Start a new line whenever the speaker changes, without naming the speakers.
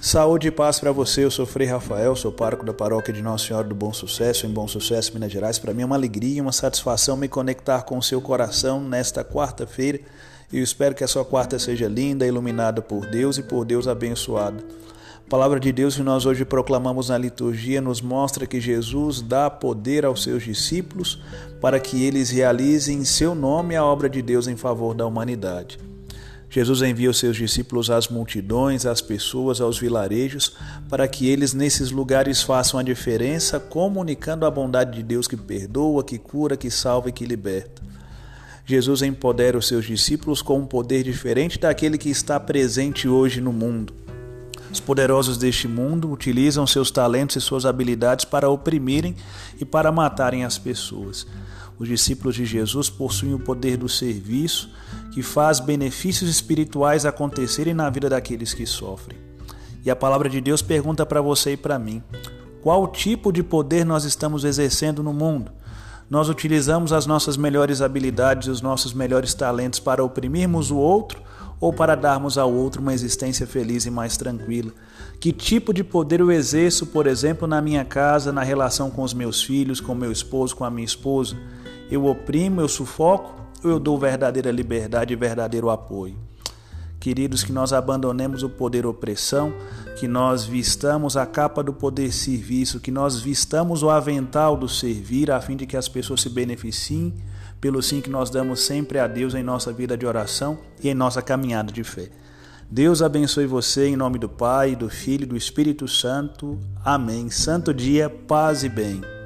Saúde e paz para você. Eu sou Frei Rafael, sou pároco da paróquia de Nossa Senhora do Bom Sucesso, em Bom Sucesso, Minas Gerais. Para mim é uma alegria e uma satisfação me conectar com o seu coração nesta quarta-feira. Eu espero que a sua quarta seja linda, iluminada por Deus e por Deus abençoada. A palavra de Deus que nós hoje proclamamos na liturgia nos mostra que Jesus dá poder aos seus discípulos para que eles realizem em seu nome a obra de Deus em favor da humanidade. Jesus envia os seus discípulos às multidões, às pessoas, aos vilarejos, para que eles nesses lugares façam a diferença, comunicando a bondade de Deus que perdoa, que cura, que salva e que liberta. Jesus empodera os seus discípulos com um poder diferente daquele que está presente hoje no mundo. Os poderosos deste mundo utilizam seus talentos e suas habilidades para oprimirem e para matarem as pessoas. Os discípulos de Jesus possuem o poder do serviço, que faz benefícios espirituais acontecerem na vida daqueles que sofrem. E a palavra de Deus pergunta para você e para mim: qual tipo de poder nós estamos exercendo no mundo? Nós utilizamos as nossas melhores habilidades e os nossos melhores talentos para oprimirmos o outro ou para darmos ao outro uma existência feliz e mais tranquila? Que tipo de poder eu exerço, por exemplo, na minha casa, na relação com os meus filhos, com meu esposo, com a minha esposa? Eu oprimo, eu sufoco ou eu dou verdadeira liberdade e verdadeiro apoio? Queridos, que nós abandonemos o poder opressão, que nós vistamos a capa do poder serviço, que nós vistamos o avental do servir, a fim de que as pessoas se beneficiem pelo sim que nós damos sempre a Deus em nossa vida de oração e em nossa caminhada de fé. Deus abençoe você em nome do Pai, do Filho e do Espírito Santo. Amém. Santo dia, paz e bem.